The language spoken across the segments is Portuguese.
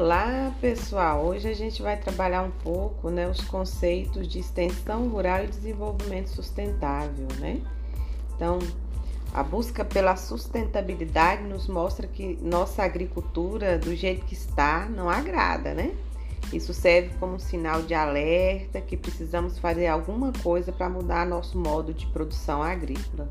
Olá, pessoal! Hoje a gente vai trabalhar um pouco né, os conceitos de extensão rural e desenvolvimento sustentável, né? Então, a busca pela sustentabilidade nos mostra que nossa agricultura, do jeito que está, não agrada, né? Isso serve como um sinal de alerta que precisamos fazer alguma coisa para mudar nosso modo de produção agrícola.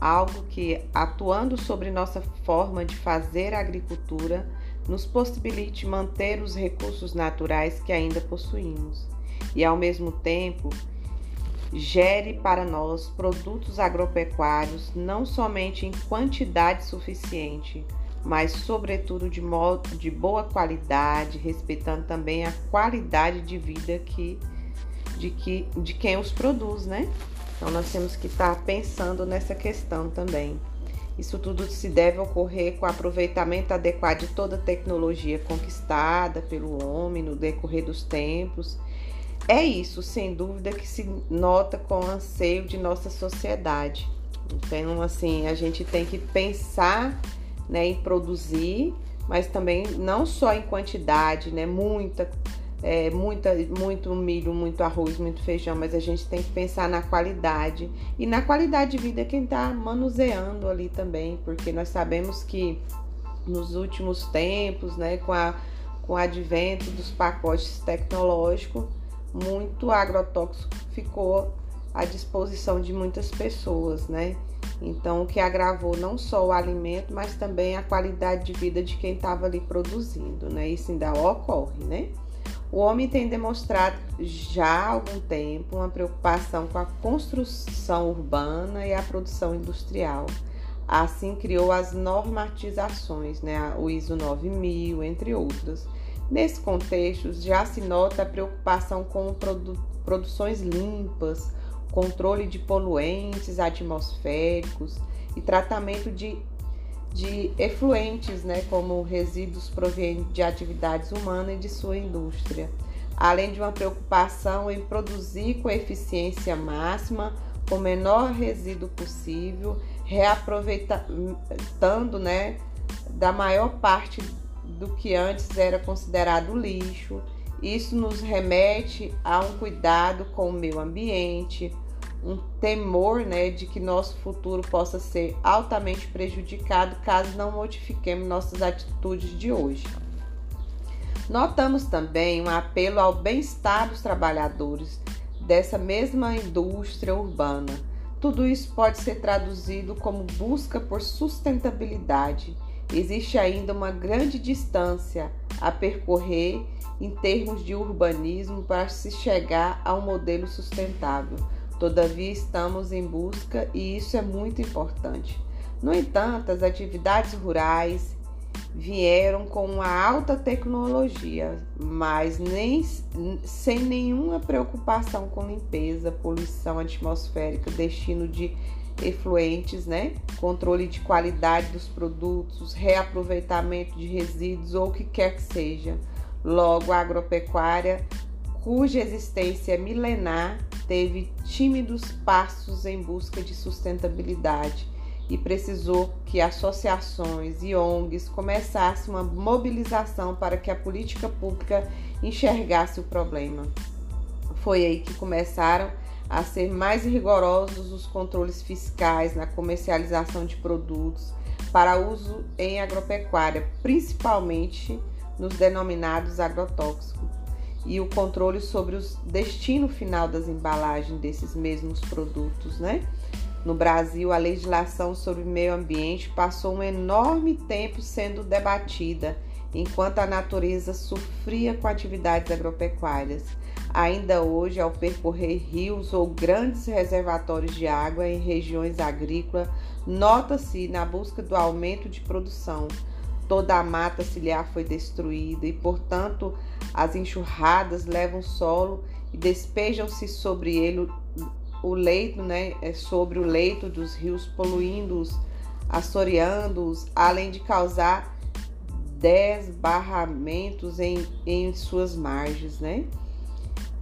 Algo que, atuando sobre nossa forma de fazer agricultura, nos possibilite manter os recursos naturais que ainda possuímos e, ao mesmo tempo, gere para nós produtos agropecuários não somente em quantidade suficiente, mas sobretudo de, modo, de boa qualidade, respeitando também a qualidade de vida que, de, que, de quem os produz, né? Então nós temos que estar pensando nessa questão também. Isso tudo se deve ocorrer com o aproveitamento adequado de toda a tecnologia conquistada pelo homem no decorrer dos tempos. É isso, sem dúvida, que se nota com o anseio de nossa sociedade. Então, assim, a gente tem que pensar né, em produzir, mas também não só em quantidade, né, muita é, muita, muito milho, muito arroz, muito feijão, mas a gente tem que pensar na qualidade e na qualidade de vida quem está manuseando ali também, porque nós sabemos que nos últimos tempos, né, com, a, com o advento dos pacotes tecnológicos, muito agrotóxico ficou à disposição de muitas pessoas, né? Então, o que agravou não só o alimento, mas também a qualidade de vida de quem estava ali produzindo, né? Isso ainda ocorre, né? O homem tem demonstrado já há algum tempo uma preocupação com a construção urbana e a produção industrial. Assim criou as normatizações, né, o ISO 9000, entre outras. Nesse contexto, já se nota a preocupação com produ produções limpas, controle de poluentes atmosféricos e tratamento de de efluentes, né, como resíduos provenientes de atividades humanas e de sua indústria, além de uma preocupação em produzir com eficiência máxima, o menor resíduo possível, reaproveitando, né, da maior parte do que antes era considerado lixo. Isso nos remete a um cuidado com o meio ambiente, um temor né, de que nosso futuro possa ser altamente prejudicado caso não modifiquemos nossas atitudes de hoje. Notamos também um apelo ao bem-estar dos trabalhadores dessa mesma indústria urbana. Tudo isso pode ser traduzido como busca por sustentabilidade. Existe ainda uma grande distância a percorrer em termos de urbanismo para se chegar a um modelo sustentável Todavia, estamos em busca e isso é muito importante. No entanto, as atividades rurais vieram com uma alta tecnologia, mas nem, sem nenhuma preocupação com limpeza, poluição atmosférica, destino de efluentes, né? controle de qualidade dos produtos, reaproveitamento de resíduos ou o que quer que seja. Logo, a agropecuária, cuja existência é milenar, teve tímidos passos em busca de sustentabilidade e precisou que associações e ONGs começassem uma mobilização para que a política pública enxergasse o problema. Foi aí que começaram a ser mais rigorosos os controles fiscais na comercialização de produtos para uso em agropecuária, principalmente nos denominados agrotóxicos e o controle sobre o destino final das embalagens desses mesmos produtos, né? No Brasil, a legislação sobre meio ambiente passou um enorme tempo sendo debatida, enquanto a natureza sofria com atividades agropecuárias. Ainda hoje, ao percorrer rios ou grandes reservatórios de água em regiões agrícolas, nota-se na busca do aumento de produção, toda a mata ciliar foi destruída e, portanto, as enxurradas levam o solo e despejam-se sobre ele o leito, né, é sobre o leito dos rios, poluindo-os, assoreando-os, além de causar desbarramentos em, em suas margens, né?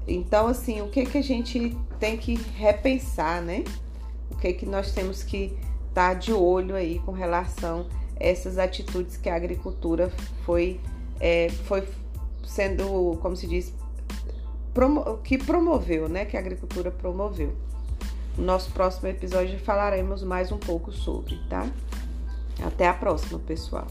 Então, assim, o que que a gente tem que repensar, né? O que que nós temos que tá de olho aí com relação essas atitudes que a agricultura foi é, foi sendo, como se diz, promo que promoveu, né? Que a agricultura promoveu. No nosso próximo episódio falaremos mais um pouco sobre, tá? Até a próxima, pessoal.